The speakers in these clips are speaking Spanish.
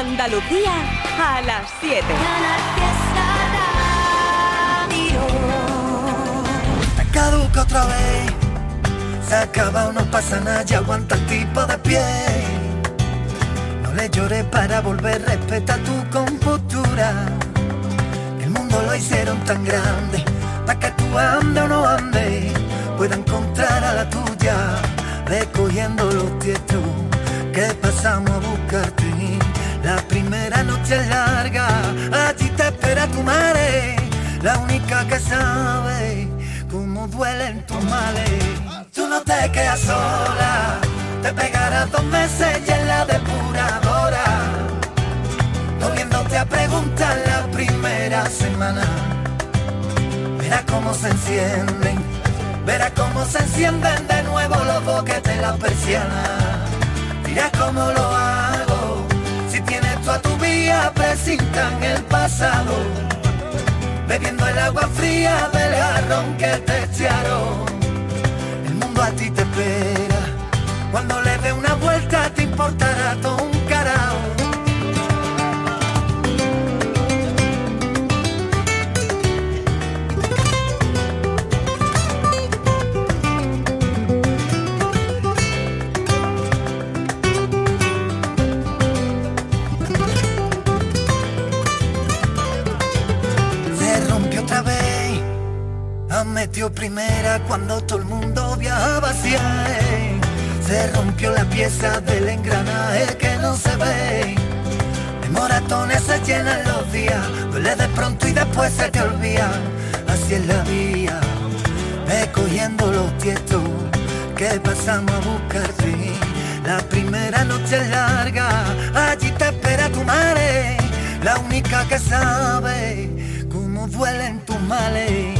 Andalucía a las 7. Te caduca otra vez. Se acaba, no pasa nada, ya aguanta el tipo de pie. No le llores para volver, respeta tu compostura. El mundo lo hicieron tan grande, para que tú ande o no ande, pueda encontrar a la tuya, recogiendo los tietos que pasamos a buscarte. La primera noche es larga, allí te espera tu madre, la única que sabe cómo duelen tus males. Tú no te quedas sola, te pegarás dos meses y en la depuradora, volviéndote a preguntar la primera semana. Verás cómo se encienden, verás cómo se encienden de nuevo los boquetes de la persiana. Dirás cómo lo a tu vía, presintan el pasado bebiendo el agua fría del jarrón que te echaron. El mundo a ti te espera, cuando le dé una vuelta te importará todo ha metido primera cuando todo el mundo viajaba hacia él. Se rompió la pieza del engranaje que no se ve. De moratones se llenan los días, duele de pronto y después se te olvida. Así es la vía, ve cogiendo los tietos que pasamos a buscarte. La primera noche es larga, allí te espera tu madre, la única que sabe cómo duelen tus males.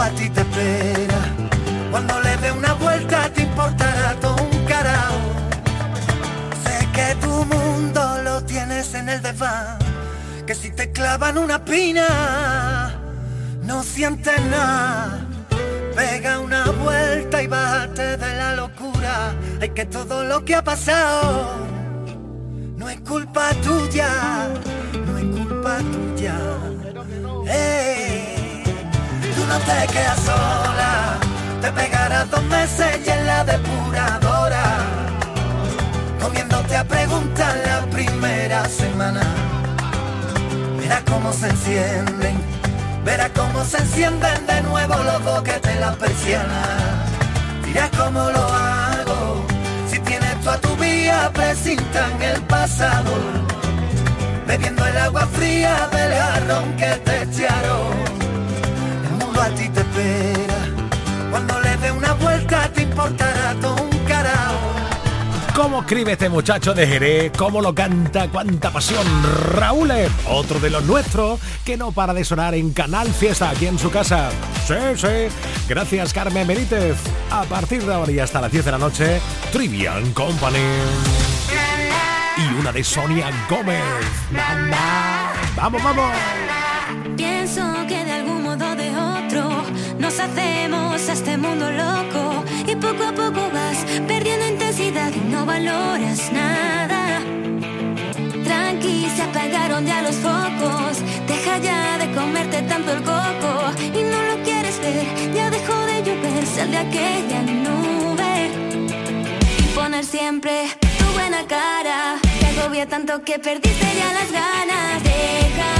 A ti te espera, cuando le dé una vuelta te importará todo un carajo. Sé que tu mundo lo tienes en el desván, que si te clavan una pina, no sientes nada. Pega una vuelta y bájate de la locura, hay que todo lo que ha pasado no es culpa tuya, no es culpa tuya. No te quedas sola, te pegarás dos meses y en la depuradora, comiéndote a preguntar la primera semana. Verás cómo se encienden, verás cómo se encienden de nuevo los boquetes de la persiana. Dirás cómo lo hago, si tienes tú a tu vía, presintan el pasado. Bebiendo el agua fría del jarrón que te echaron. A ti te espera, cuando le dé una vuelta te importará todo un carajo. ¿Cómo escribe este muchacho de Jerez? ¿Cómo lo canta? ¡Cuánta pasión! Raúl, otro de los nuestros que no para de sonar en Canal Fiesta aquí en su casa. Sí, sí. Gracias, Carmen Benítez. A partir de ahora y hasta las 10 de la noche, Trivian Company. Y una de Sonia Gómez. ¡Vamos, vamos! Pienso que hacemos a este mundo loco y poco a poco vas perdiendo intensidad y no valoras nada. Tranqui, se apagaron ya los focos, deja ya de comerte tanto el coco y no lo quieres ver, ya dejó de llover, sal de aquella nube y poner siempre tu buena cara. Te agobia tanto que perdiste ya las ganas. Déjame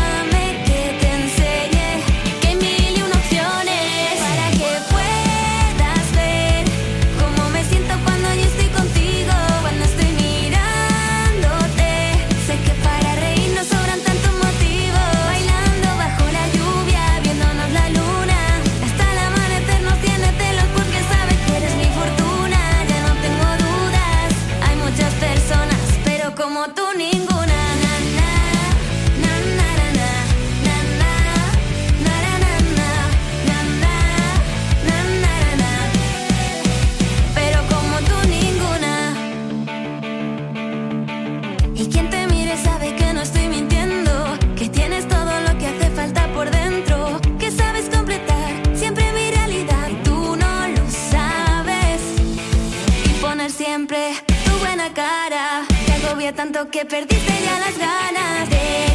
tanto que perdiste ya las ganas. de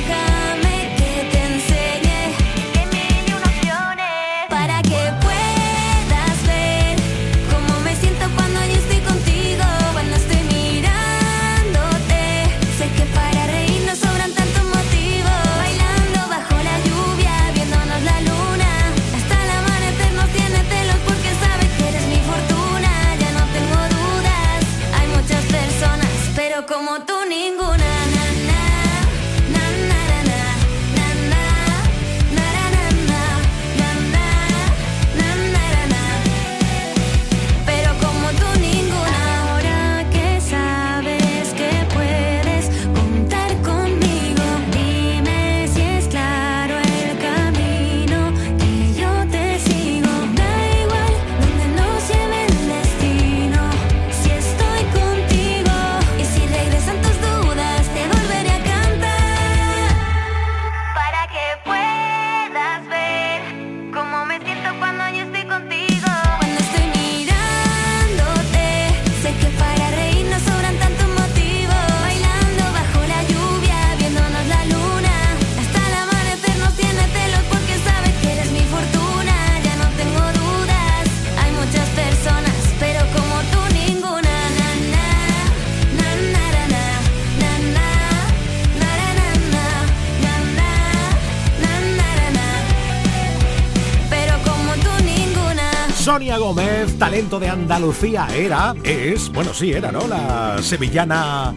de Andalucía, era, es, bueno, sí, era, ¿no? La sevillana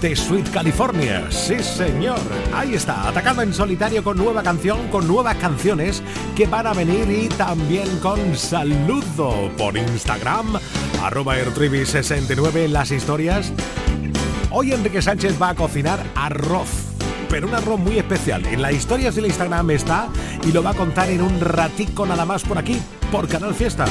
de Sweet California. Sí, señor. Ahí está, atacando en solitario con nueva canción, con nuevas canciones que van a venir y también con saludo por Instagram, arroba 69 las historias. Hoy Enrique Sánchez va a cocinar arroz pero un arroz muy especial. En las historias del Instagram está y lo va a contar en un ratico nada más por aquí, por Canal Fiesta.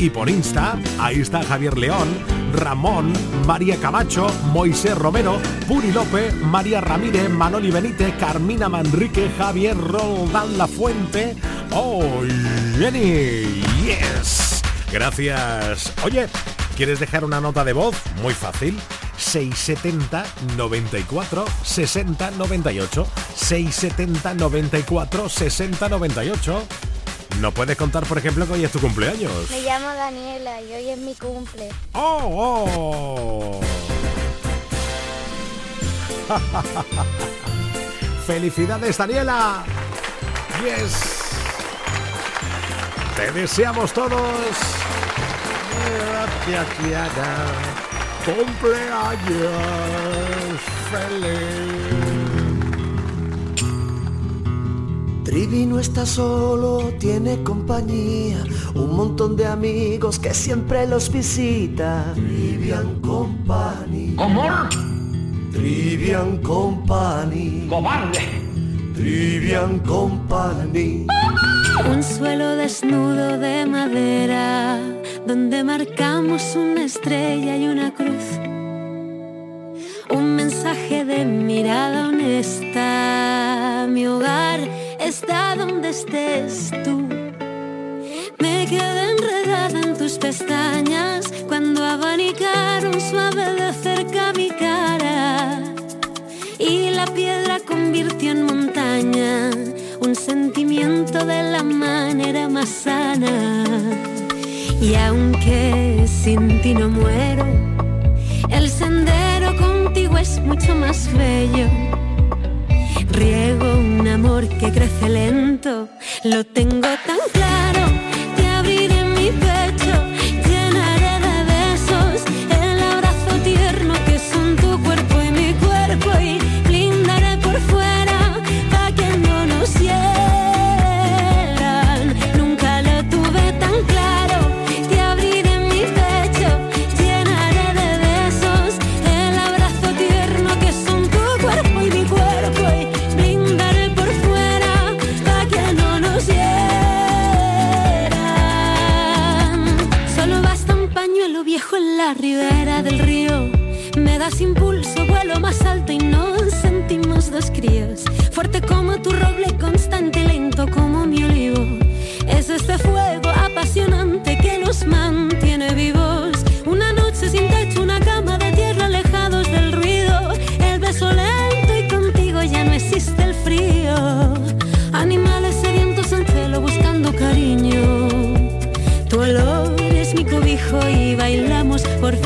Y por Insta, ahí está Javier León, Ramón, María Camacho, Moisés Romero, Puri López, María Ramírez, Manoli Benítez, Carmina Manrique, Javier Roldán La Fuente. ¡Oh, Jenny! ¡Yes! Gracias. Oye, ¿quieres dejar una nota de voz? Muy fácil 670 94 60 98 670 94 60 98 ¿No puedes contar, por ejemplo, que hoy es tu cumpleaños? Me llamo Daniela y hoy es mi cumple. ¡Oh! oh. ¡Felicidades, Daniela! ¡Yes! Te deseamos todos cumpleaños feliz. Trivi no está solo, tiene compañía, un montón de amigos que siempre los visita. Trivian Company. ¿Cómo? Trivian Company. ¡Cobarde! Trivian Company. Un suelo desnudo de madera donde marcamos una estrella y una cruz. Un mensaje de mirada honesta. Mi hogar está donde estés tú. Me quedé enredada en tus pestañas cuando abanicaron suave de cerca mi cara. Y la piedra convirtió en montaña un sentimiento de la manera más sana y aunque sin ti no muero, el sendero contigo es mucho más bello. Riego un amor que crece lento, lo tengo tan claro, te abriré mi pecho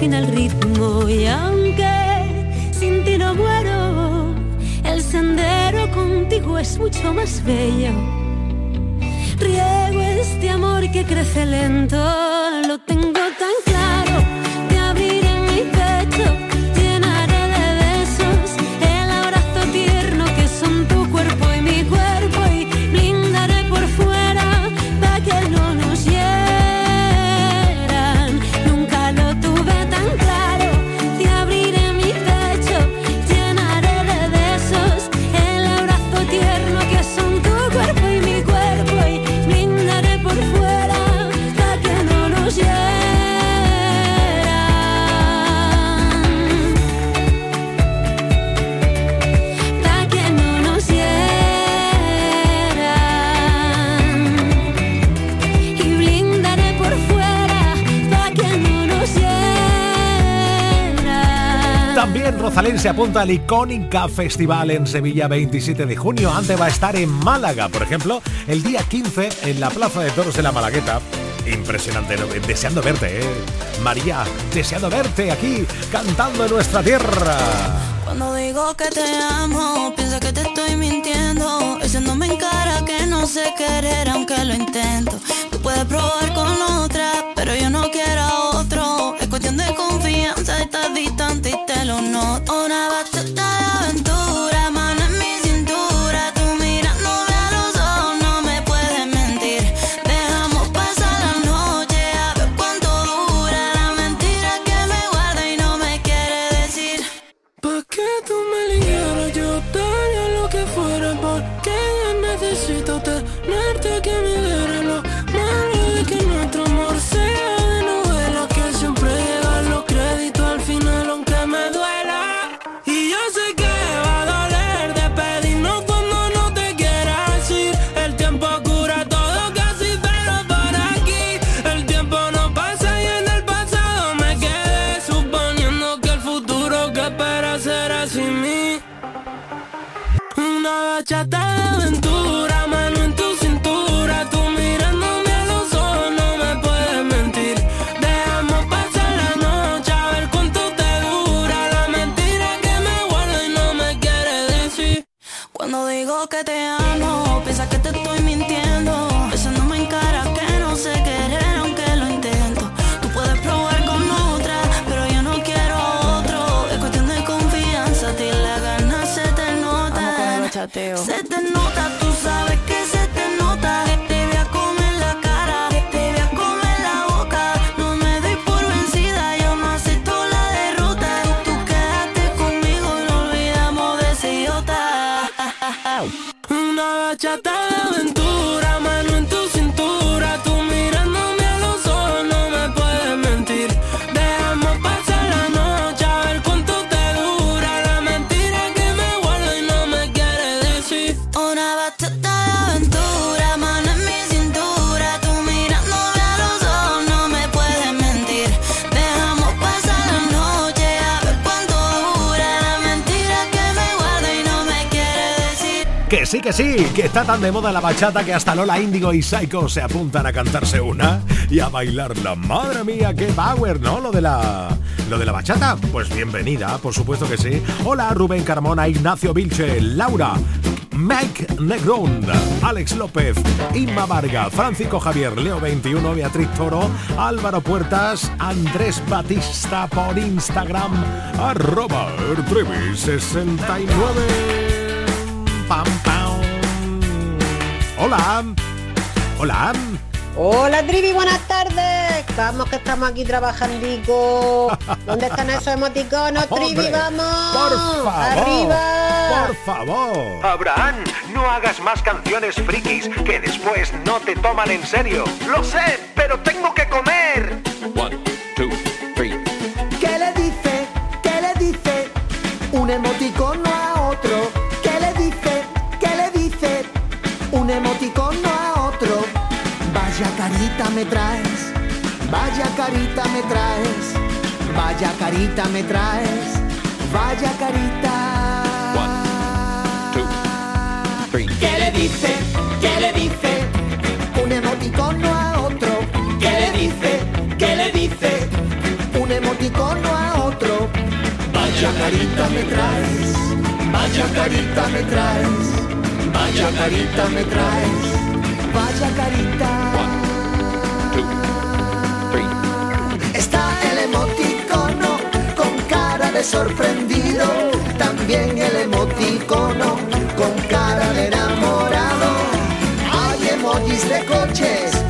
afina el ritmo y aunque sin ti no muero, el sendero contigo es mucho más bello. Riego este amor que crece lento, lo se apunta al Icónica Festival en Sevilla 27 de junio. Antes va a estar en Málaga, por ejemplo, el día 15 en la Plaza de Toros de la Malagueta. Impresionante, deseando verte, ¿eh? María, deseando verte aquí cantando en nuestra tierra. Cuando digo que te amo, piensa que te estoy mintiendo. Echándome en cara que no sé querer, aunque lo intento estás distante y te lo noto. Está tan de moda la bachata que hasta Lola Índigo y Psycho se apuntan a cantarse una y a bailarla. Madre mía, qué power, ¿no? Lo de la lo de la bachata. Pues bienvenida, por supuesto que sí. Hola Rubén Carmona, Ignacio Vilche, Laura, Mike Negrón, Alex López, Inma Varga, Francisco Javier, Leo 21, Beatriz Toro, Álvaro Puertas, Andrés Batista por Instagram, arroba 69 Hola. Hola. Hola Trivi, buenas tardes. Vamos que estamos aquí trabajandico. ¿Dónde están esos emoticonos, Trivi? Vamos. Por favor. Arriba. Por favor. Abraham, no hagas más canciones frikis que después no te toman en serio. Lo sé, pero tengo que comer. One, two. Carita me traes, vaya carita me traes, vaya carita. ¿Qué le dice? ¿Qué le dice? Un emoticono a otro. ¿Qué le dice? ¿Qué le dice? Un emoticono a otro. Vaya carita me traes, vaya carita me traes, vaya carita me traes, vaya carita. Sorprendido, también el emoticono con cara de enamorado. Hay emojis de coches,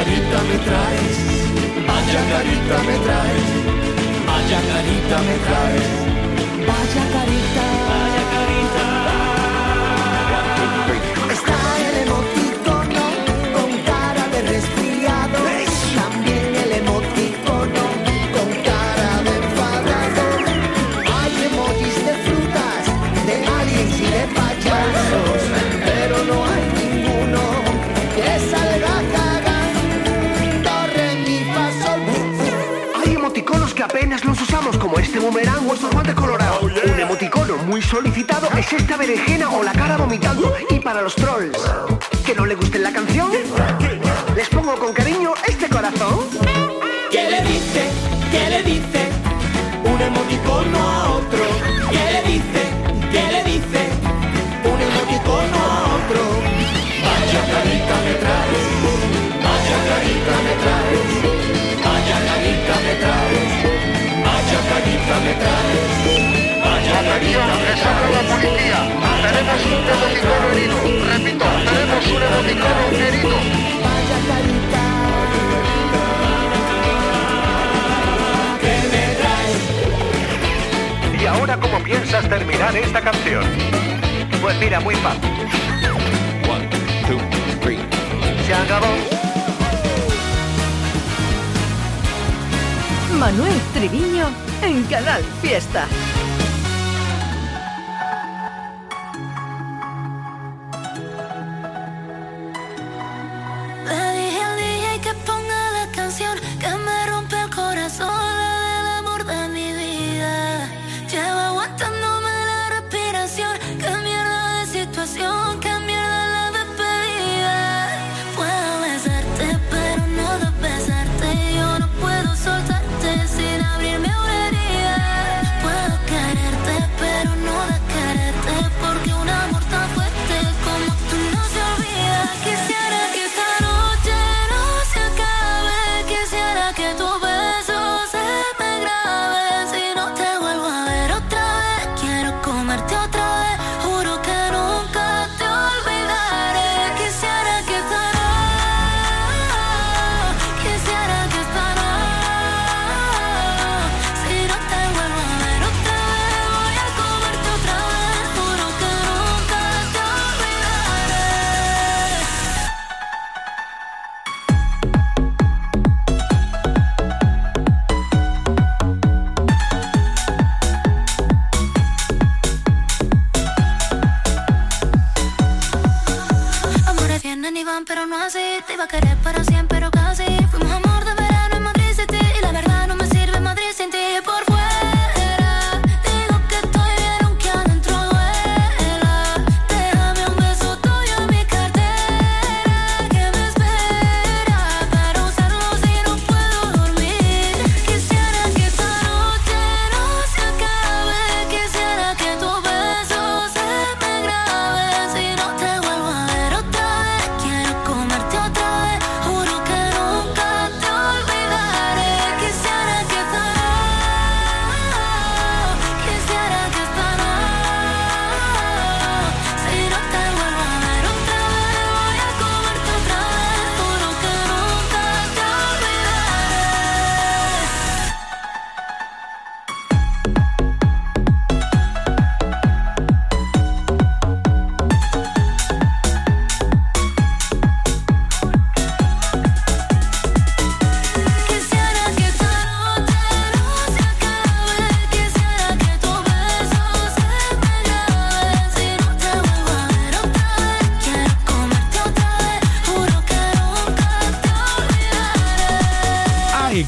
carita me traes, vaya carita me traes, vaya carita me traes, vaya carita, vaya carita. Está el emoticono con cara de resfriado, también el emoticono con cara de enfadado. Hay emojis de frutas, de aliens y de payasos, apenas los usamos, como este boomerang o estos guantes colorados. Un emoticono muy solicitado es esta berenjena o la cara vomitando. Y para los trolls, ¿que no le guste la canción? Les pongo con cariño este corazón. ¿Qué le dice? ¿Qué le dice? Un emoticono carita me traes. la policía. Tenemos un emoticono herido. Repito, tenemos un emoticono herido. Vaya carita. ¿Qué me? ¿Y ahora cómo piensas terminar esta canción? Pues mira, muy fácil. Se acabó. Manuel Triviño en Canal Fiesta.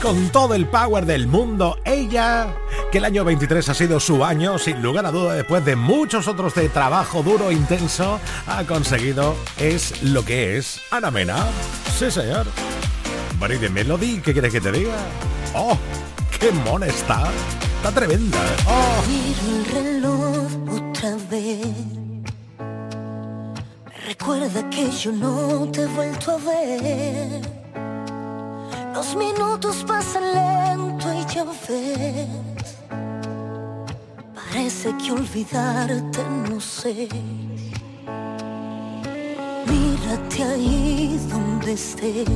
Con todo el power del mundo. Ella, que el año 23 ha sido su año, sin lugar a duda, después de muchos otros de trabajo duro e intenso, ha conseguido, es lo que es Ana Mena. Sí, señor. de Melody, ¿qué quieres que te diga? ¡Oh! ¡Qué mona está! Está tremenda. ¡Oh! Miro el reloj recuerda que yo no te he vuelto a ver los minutos pasan lento y ya ves. Parece que olvidarte no sé. Mírate ahí donde estés.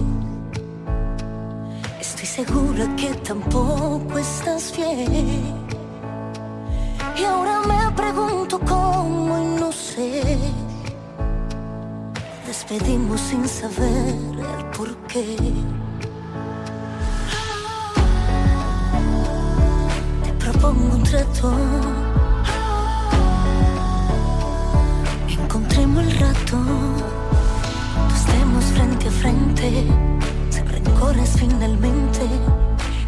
Estoy segura que tampoco estás bien. Y ahora me pregunto cómo y no sé. Despedimos sin saber el porqué. Propongo un trato. Encontremos el rato, estemos frente a frente, sin rencores finalmente.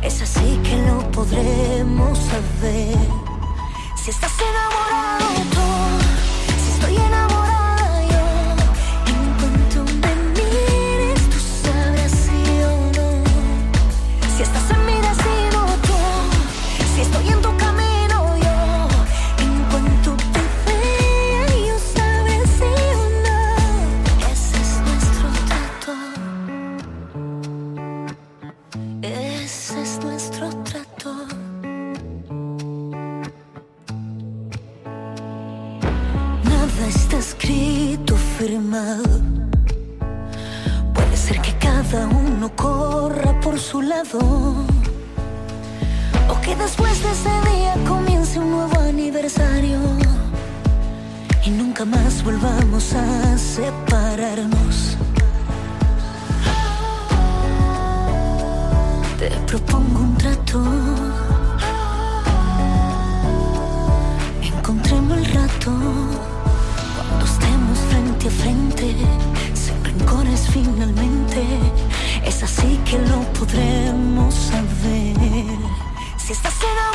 Es así que lo podremos saber. Si estás enamorado tú, Puede ser que cada uno corra por su lado. O que después de ese día comience un nuevo aniversario. Y nunca más volvamos a separarnos. Te propongo un trato. Encontremos el rato frente a frente, sin rencores finalmente. Es así que lo podremos saber. Si estás enamorado,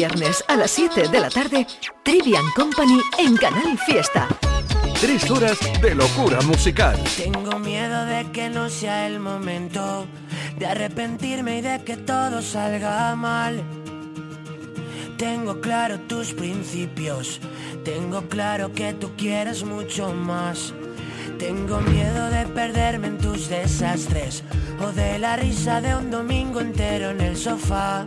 viernes a las 7 de la tarde, Trivian Company en Canal Fiesta. Tres horas de locura musical. Tengo miedo de que no sea el momento de arrepentirme y de que todo salga mal. Tengo claro tus principios, tengo claro que tú quieres mucho más. Tengo miedo de perderme en tus desastres o de la risa de un domingo entero en el sofá.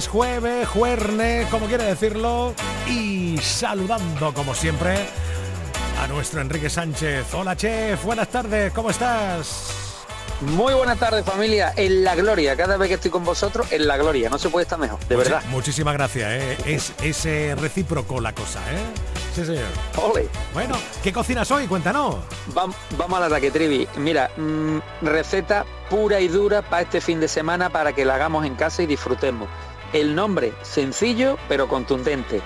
Jueves, jueves, juerne, como quiere decirlo, y saludando como siempre a nuestro Enrique Sánchez. Hola chef, buenas tardes, ¿cómo estás? Muy buenas tardes familia, en la gloria, cada vez que estoy con vosotros, en la gloria, no se puede estar mejor, de Muchi- verdad. Muchísimas gracias, ¿eh? es, es eh, recíproco la cosa, ¿eh? Sí, señor. Ole. Bueno, ¿qué cocinas hoy? Cuéntanos. Vam- vamos al ataque, Trivi. Mira, mm, receta pura y dura para este fin de semana para que la hagamos en casa y disfrutemos. El nombre, sencillo pero contundente.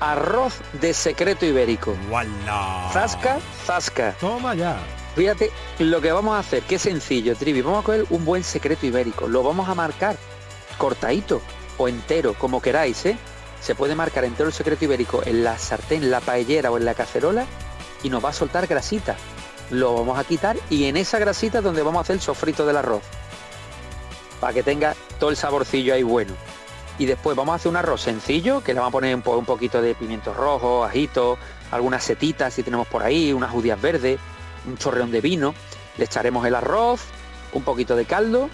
Arroz de secreto ibérico. ¡Wala! Zasca, zasca. Toma ya. Fíjate lo que vamos a hacer, qué sencillo, Trivi. Vamos a coger un buen secreto ibérico. Lo vamos a marcar cortadito o entero, como queráis, ¿eh? Se puede marcar entero el secreto ibérico en la sartén, en la paellera o en la cacerola y nos va a soltar grasita. Lo vamos a quitar y en esa grasita es donde vamos a hacer el sofrito del arroz. Para que tenga todo el saborcillo ahí bueno. Y después vamos a hacer un arroz sencillo, que le vamos a poner un, po- un poquito de pimientos rojos, ajitos, algunas setitas si tenemos por ahí, unas judías verdes, un chorreón de vino. Le echaremos el arroz, un poquito de caldo.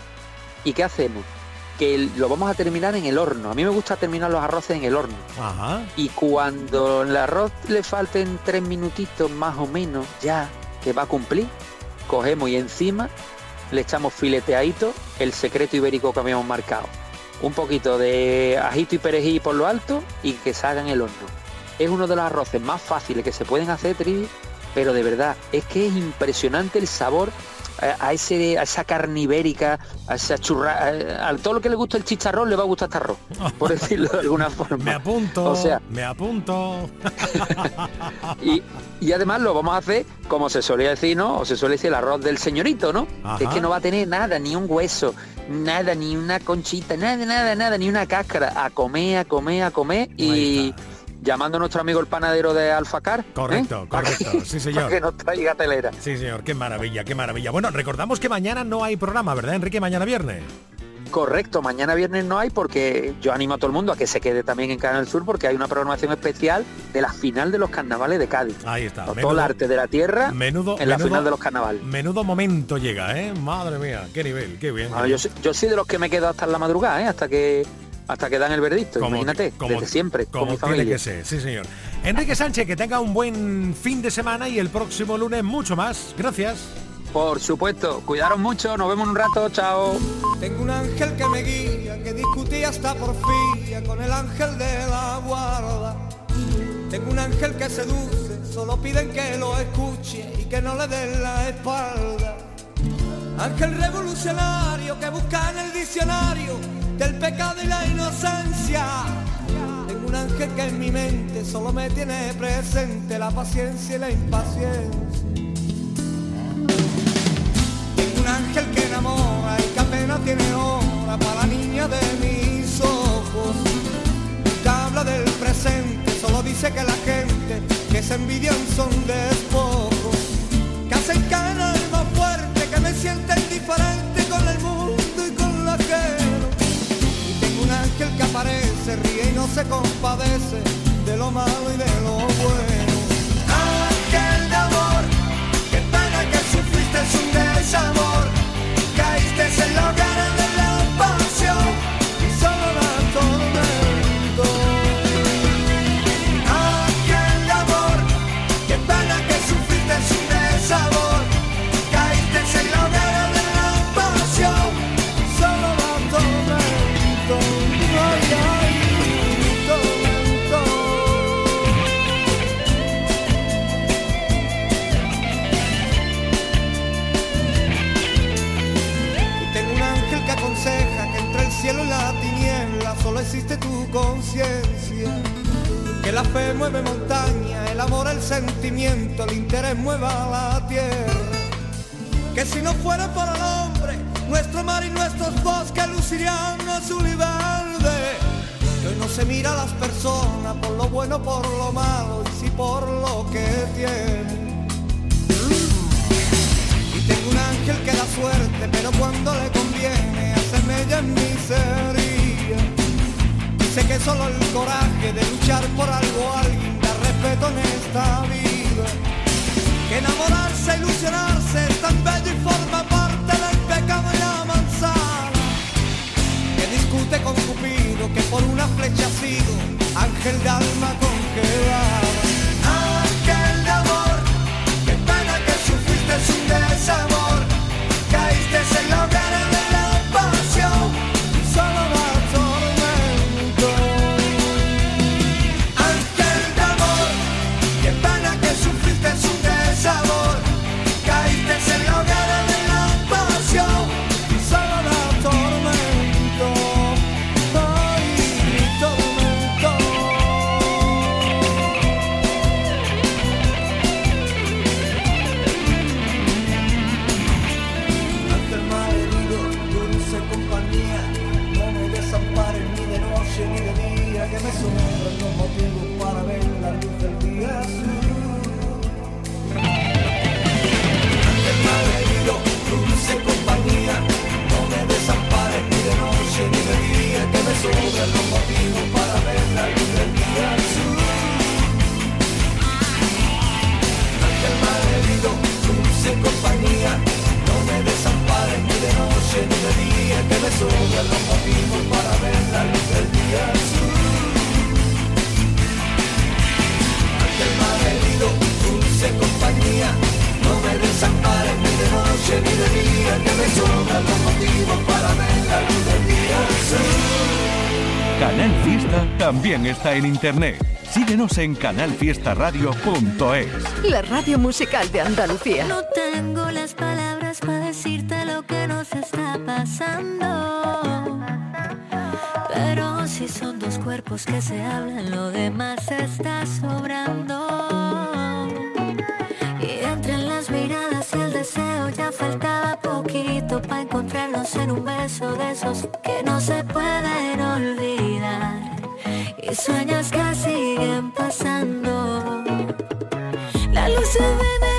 ¿Y qué hacemos? Que lo vamos a terminar en el horno. A mí me gusta terminar los arroces en el horno. Ajá. Y cuando el arroz le falten tres minutitos más o menos, ya que va a cumplir, cogemos y encima le echamos fileteadito el secreto ibérico que habíamos marcado. Un poquito de ajito y perejil por lo alto y que salga en el horno. Es uno de los arroces más fáciles que se pueden hacer, Trivi, pero de verdad, es que es impresionante el sabor a, a ese, a esa carne ibérica, a esa churra, a, a todo lo que le gusta el chicharrón le va a gustar este arroz, por decirlo de alguna forma. Me apunto. O sea, me apunto. y, y además lo vamos a hacer como se solía decir, ¿no? O se suele decir el arroz del señorito, ¿no? Ajá. Es que no va a tener nada, ni un hueso, nada, ni una conchita, nada, nada, nada, ni una cáscara. A comer, a comer, a comer y llamando a nuestro amigo el panadero de Alfacar. ¿eh? Correcto, que- correcto, sí, señor. que nos traiga telera. Sí, señor, qué maravilla, qué maravilla. Bueno, recordamos que mañana no hay programa, ¿verdad, Enrique? Mañana viernes. Correcto, mañana viernes no hay porque yo animo a todo el mundo a que se quede también en Canal Sur porque hay una programación especial de la final de los carnavales de Cádiz. Ahí está. Todo el arte de la tierra menudo, en la menudo- final de los carnavales. Menudo momento llega, ¿eh? Madre mía, qué nivel, qué bien. Qué yo, bien. soy- yo soy de los que me quedo hasta la madrugada, ¿eh? hasta que hasta que dan el veredicto. Como- Imagínate, como- desde siempre, con Como mi tiene familia. que ser, sí, señor. Enrique Sánchez, que tenga un buen fin de semana y el próximo lunes mucho más. Gracias. Por supuesto, cuidaros mucho, nos vemos en un rato, chao. Tengo un ángel que me guía, que discutía hasta porfía con el ángel de la guarda. Tengo un ángel que seduce, solo piden que lo escuche y que no le den la espalda. Ángel revolucionario que busca en el diccionario del pecado y la inocencia. Tengo un ángel que en mi mente solo me tiene presente la paciencia y la impaciencia. Tengo un ángel que enamora y que apenas tiene hora para la niña de mis ojos. Habla del presente, solo dice que la gente que se envidian son despojos. Que compadece de lo malo y de lo bueno. La fe mueve montaña, el amor, el sentimiento, el interés mueva la tierra. Que si no fuera por el hombre, nuestro mar y nuestros bosques lucirían azul y verde. Hoy no se mira a las personas por lo bueno, por lo malo y sí por lo que tienen. Y tengo un ángel que da suerte, pero cuando le solo el coraje de luchar por algo alguien da respeto en esta vida. Que enamorarse, ilusionarse es tan bello y forma parte del pecado y la manzana. Que discute con Cupido, que por una flecha ha sido ángel de alma congelada. Ni de día, que me sobran los motivos para ver la luz del día azul. Ángel malherido, dulce compañía, no me desampares ni de noche ni de día, que me sobran los motivos para ver la luz del día azul. Canal Fiesta también está en internet. Síguenos en canalfiestaradio.es. La radio musical de Andalucía. No tengo las palabras pasando. Pero si son dos cuerpos que se hablan, lo demás está sobrando. Y entre las miradas y el deseo ya faltaba poquito para encontrarnos en un beso de esos que no se pueden olvidar. Y sueños que siguen pasando. Las luces de neones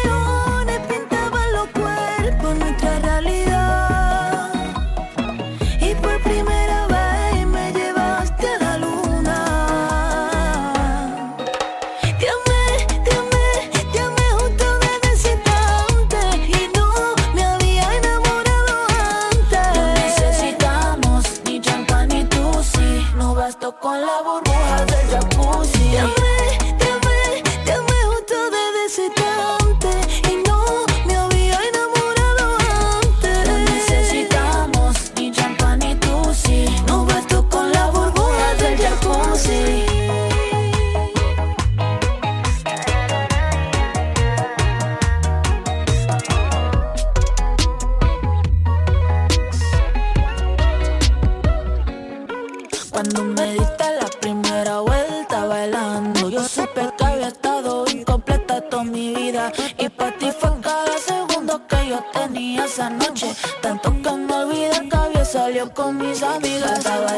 amigas.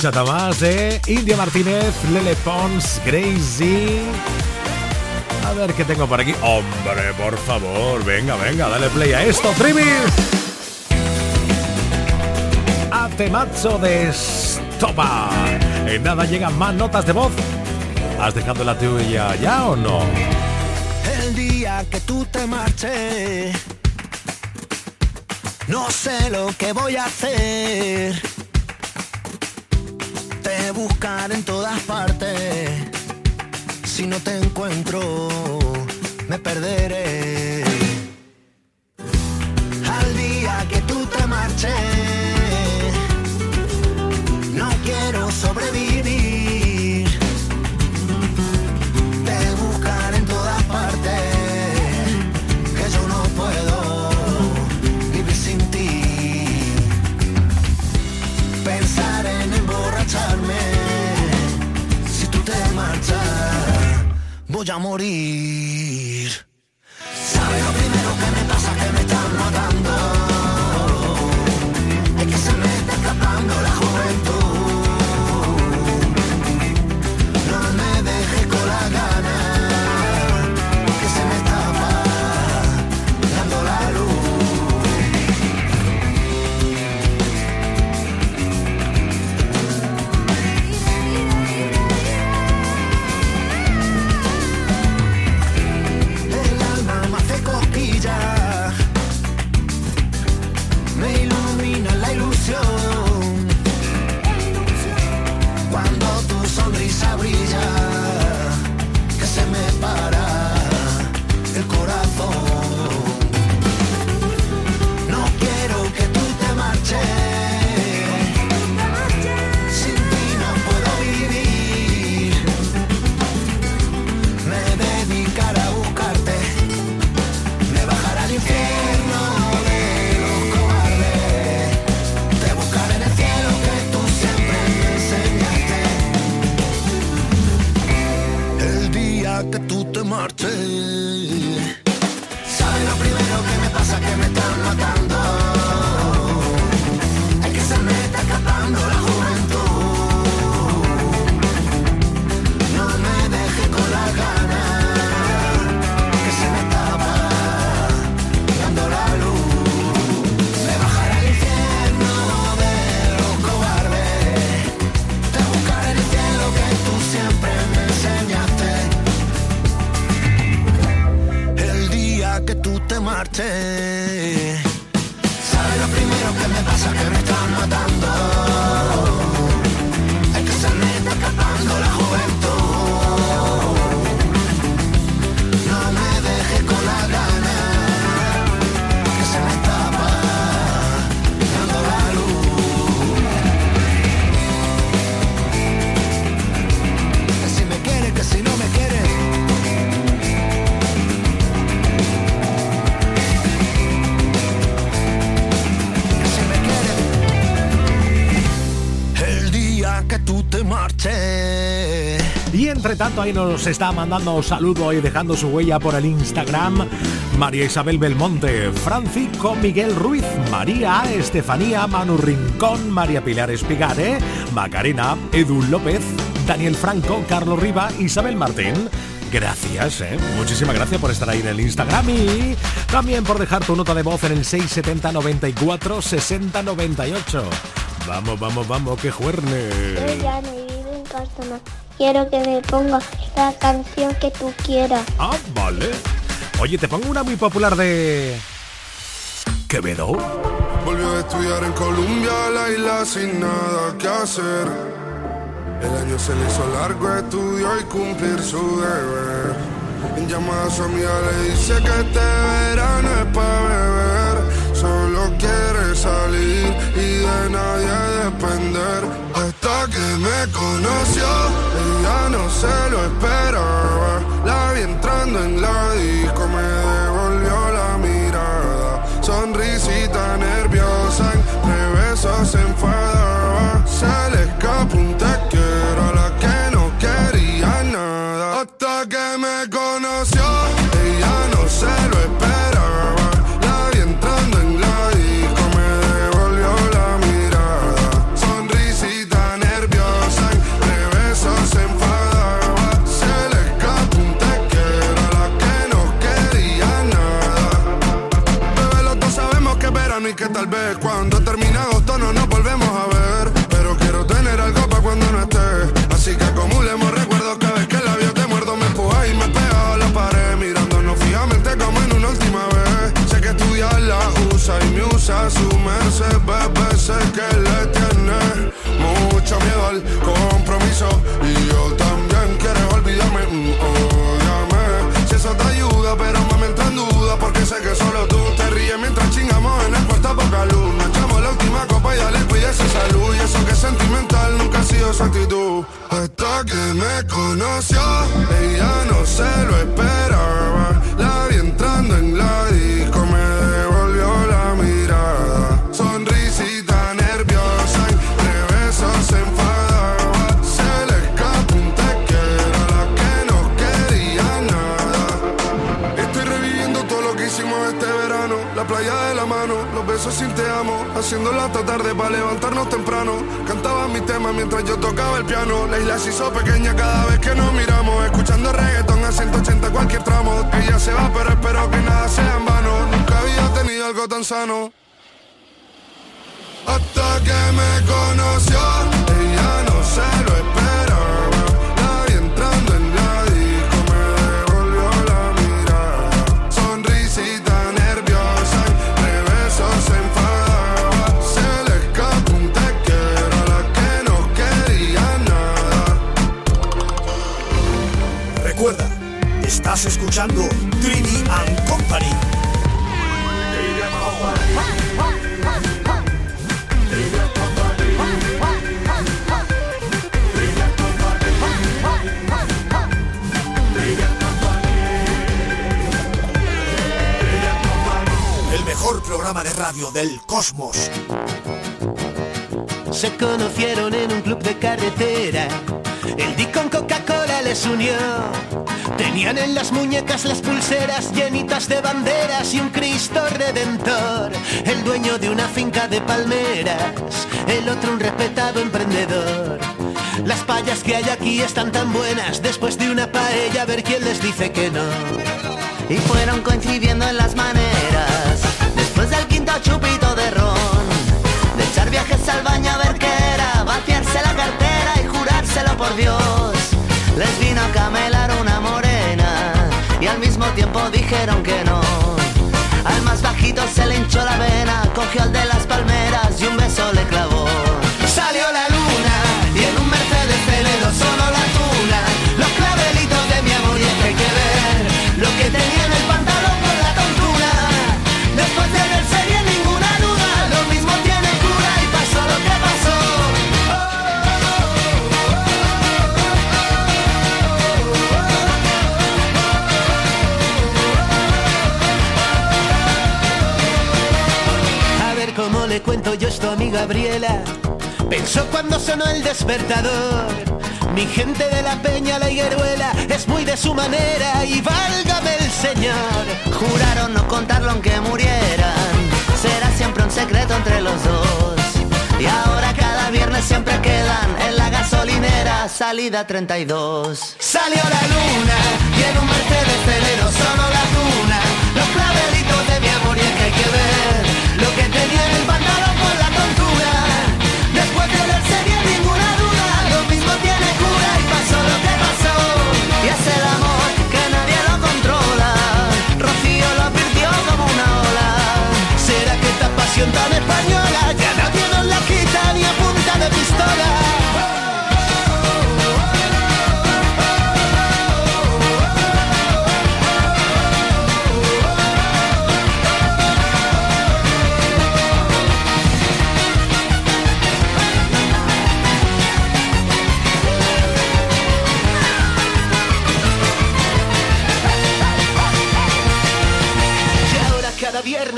Bachata más de India Martínez, Lele Pons, Gracie. A ver qué tengo por aquí. Hombre, por favor, venga, venga, dale play a esto, Trivi. A de Stopa. En nada llegan más notas de voz. ¿Has dejado la tuya ya o no? El día que tú te marches, no sé lo que voy a hacer. Te buscaré en todas partes. Si no te encuentro, me perderé. Voy tanto ahí nos está mandando saludo y dejando su huella por el Instagram María Isabel Belmonte, Francisco Miguel Ruiz, María Estefanía, Manu Rincón, María Pilar Espigare, Macarena, Edu López, Daniel Franco, Carlos Riva, Isabel Martín. Gracias, ¿eh? muchísimas gracias por estar ahí en el Instagram y también por dejar tu nota de voz en el 670 94 60 98. Vamos, vamos, vamos, que juerne. Quiero que me pongas la canción que tú quieras. Ah, vale. Oye, te pongo una muy popular de... Quevedo. Volvió a estudiar en Colombia, la isla sin nada que hacer. El año se le hizo largo, estudió y cumplir su deber. En llamada a su amiga le dice que este verano es para beber. Solo quiere salir y de nadie depender. me conoció, ella no se lo esperaba. La vi entrando en la disco, me escuchando and Company. El mejor programa de radio del cosmos. Se conocieron en un club de carretera. El Dick con Coca-Cola les unió. Tenían en las muñecas las pulseras llenitas de banderas y un Cristo redentor. El dueño de una finca de palmeras, el otro un respetado emprendedor. Las payas que hay aquí están tan buenas, después de una paella a ver quién les dice que no. Y fueron coincidiendo en las maneras, después del quinto chupito de ron. De echar viajes al baño a ver qué era, vaciarse la cartera y jurárselo por Dios. Les vino a dijeron que no. Al más bajito se le hinchó la vena, cogió al de las palmeras y un beso le clavó. Yo esto a mi Gabriela. Pensó cuando sonó el despertador. Mi gente de la peña, la higueruela, es muy de su manera y válgame el señor. Juraron no contarlo aunque murieran. Será siempre un secreto entre los dos. Y ahora cada viernes siempre quedan en la gasolinera, salida 32. Salió la luna y en un Mercedes Velero sonó la tuna. Los clavelitos de mi amor y es que hay que ver lo que tenía en el pantalón tan española ya nadie nos la quita ni a punta de pistola?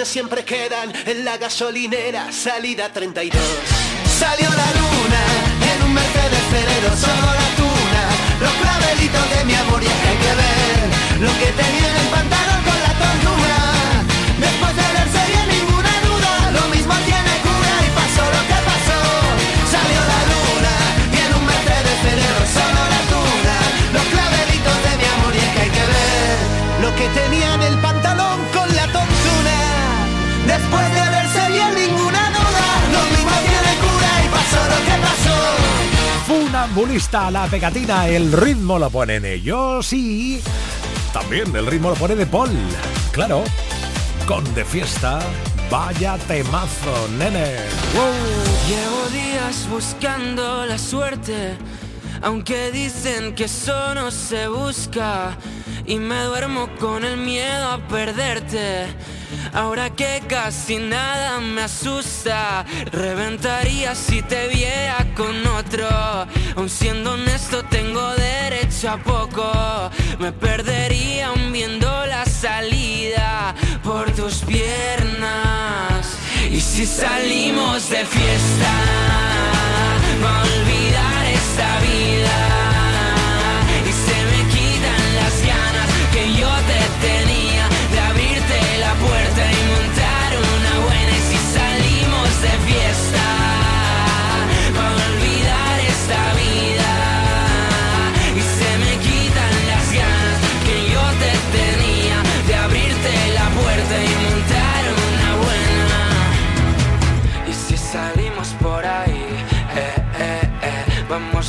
Siempre quedan en la gasolinera, salida 32. Salió la luna en un Mercedes Ferrero, solo la tuna, los clavelitos de mi amor y hay que ver lo que tenía en el pantalón Funambulista, la pegatina, el ritmo lo ponen ellos y también el ritmo lo pone de Paul. Claro, con de fiesta, vaya temazo, nene. Llevo días buscando la suerte, aunque dicen que eso no se busca. Y me duermo con el miedo a perderte. Ahora que casi nada me asusta, reventaría si te viera con otro. Aun siendo honesto, tengo derecho a poco. Me perdería aún viendo la salida por tus piernas. Y si salimos de fiesta,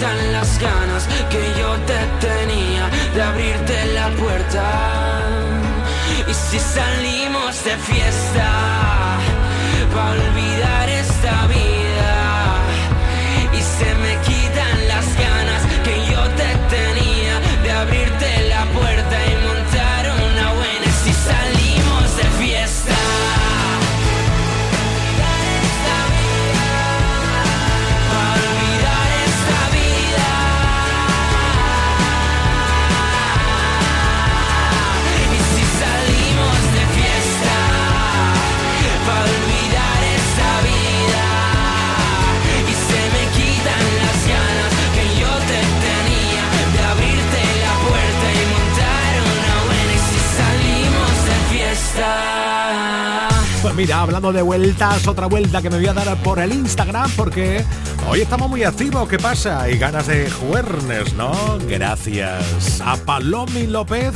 quitan las ganas que yo te tenía de abrirte la puerta. Y si salimos de fiesta, mira, hablando de vueltas, otra vuelta que me voy a dar por el Instagram porque hoy estamos muy activos. ¿Qué pasa? Y ganas de juernes, ¿no? Gracias a Palomi López,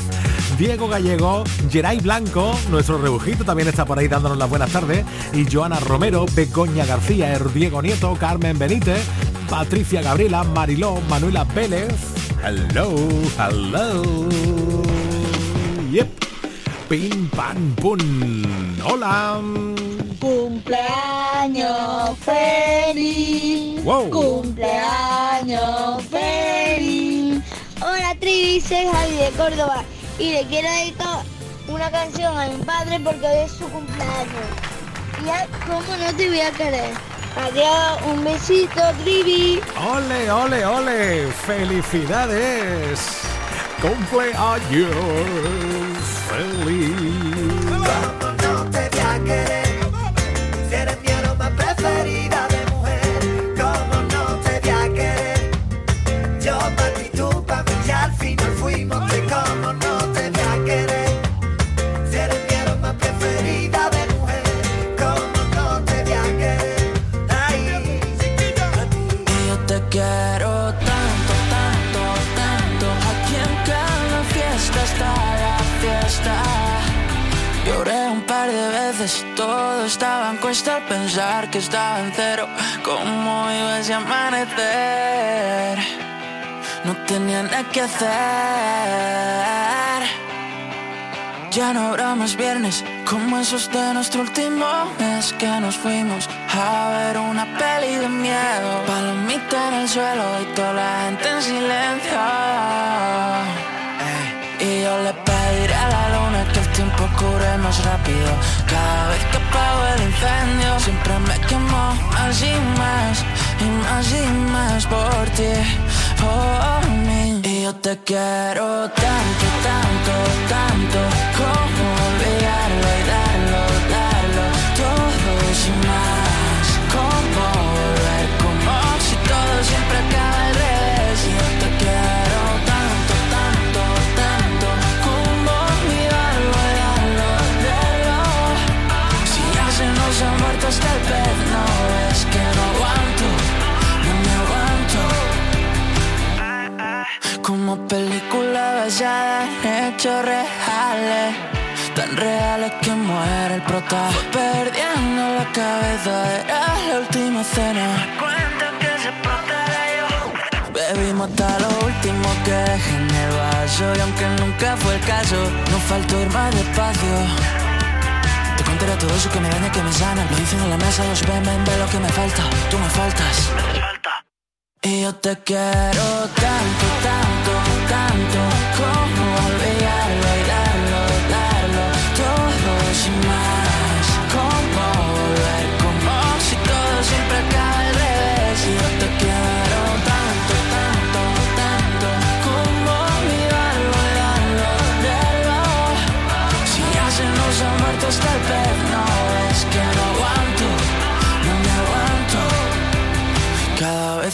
Diego Gallego, Geray Blanco, nuestro rebujito también está por ahí dándonos las buenas tardes, y Joana Romero, Begoña García, Er Diego Nieto, Carmen Benítez, Patricia Gabriela, Mariló, Manuela Vélez. Hello, hello. Yep. Pim pam pum. Hola. Cumpleaños feliz. Wow. Cumpleaños feliz. Hola Trivi, soy Javi de Córdoba y le quiero dedicar una canción a mi padre porque hoy es su cumpleaños. Y a- cómo no te voy a querer. Adiós, un besito Trivi. Ole, ole, ole. Felicidades. Cumpleaños feliz. Que estaba en cero. ¿Cómo iba ese amanecer? No tenía nada que hacer. Ya no habrá más viernes como esos de nuestro último mes que nos fuimos a ver una peli de miedo. Palomita en el suelo y toda la gente en silencio. Y yo le más rápido. Cada vez que apago el incendio, siempre me quemo más y más, y más y más por ti, por mí. Y yo te quiero tanto, tanto, tanto, como olvidarlo y no es que no aguanto, no me aguanto. Como película basada en hechos reales. Tan reales que muere el prota. Perdiendo la cabeza Era la última cena. Bebimos hasta lo último que dejé en el vaso. Y aunque nunca fue el caso No faltó ir más despacio Te contaré todo eso que me daña, que me sana. Lo dicen en la mesa, los ven, ven, ve lo que me falta. Tú me faltas. Y yo te quiero tanto, tanto, tanto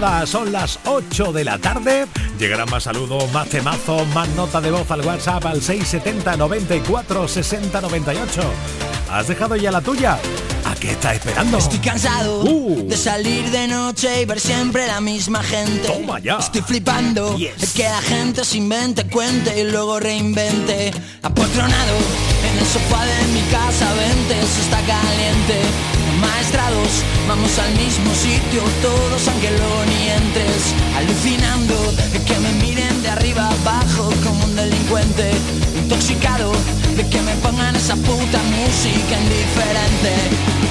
nada, son las 8 de la tarde. Llegarán más saludos, más temazos, más nota de voz al WhatsApp al 670 94 60 98. ¿Has dejado ya la tuya? ¿A qué estás esperando? Estoy cansado Uh. de salir de noche y ver siempre la misma gente. Toma ya. Estoy flipando de que la gente se invente, cuente y luego reinvente. Apotronado en el sofá de mi casa, vente, eso está caliente. Maestrados, vamos al mismo sitio, todos luego ni entres. Alucinando de que me miren de arriba abajo como un delincuente. Intoxicado de que me pongan esa puta música indiferente.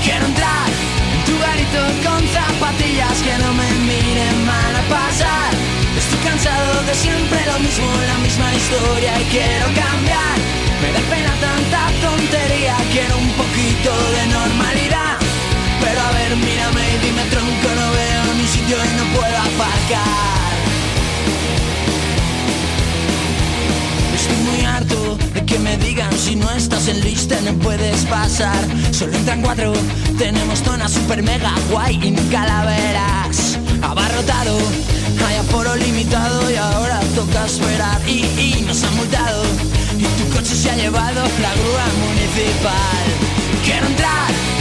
Quiero entrar en tu garito con zapatillas que no me miren mal a pasar. Estoy cansado de siempre lo mismo, la misma historia y quiero cambiar. Me da pena tanta tontería, quiero un poquito de normalidad. Mírame y dime tronco, no veo ni sitio y no puedo aparcar. Estoy muy harto de que me digan si no estás en lista no puedes pasar. Solo entran cuatro, tenemos zona super mega guay y nunca la verás. Abarrotado, hay aforo limitado y ahora toca esperar. Y, y nos han multado y tu coche se ha llevado la grúa municipal. Quiero entrar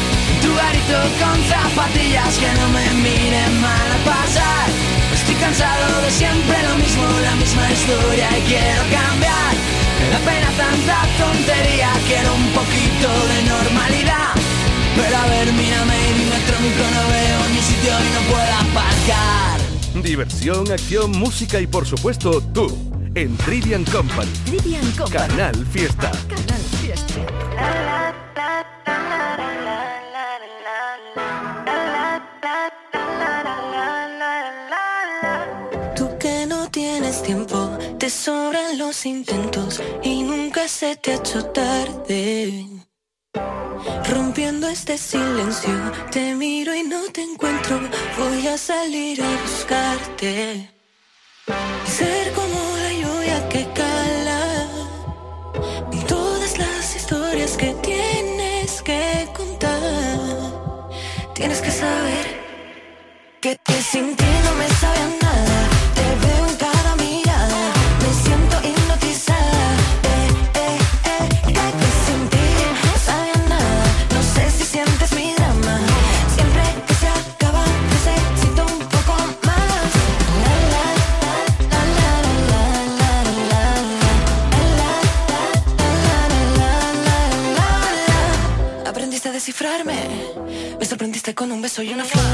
tu garito con zapatillas que no me miren mal a pasar. Estoy cansado de siempre lo mismo, la misma historia y quiero cambiar. Me da pena tanta tontería, quiero un poquito de normalidad. Pero a ver, mírame y dime tronco, no veo ni sitio y no puedo aparcar. Diversión, acción, música y por supuesto tú. En Trivian Company. Trivian Company. Canal Fiesta. Canal Fiesta. Sobran los intentos y nunca se te ha hecho tarde. Rompiendo este silencio, te miro y no te encuentro, voy a salir a buscarte. Ser como la lluvia que cala, todas las historias que tienes que contar. Tienes que saber que, que sin ti no me sabe nada. so you're.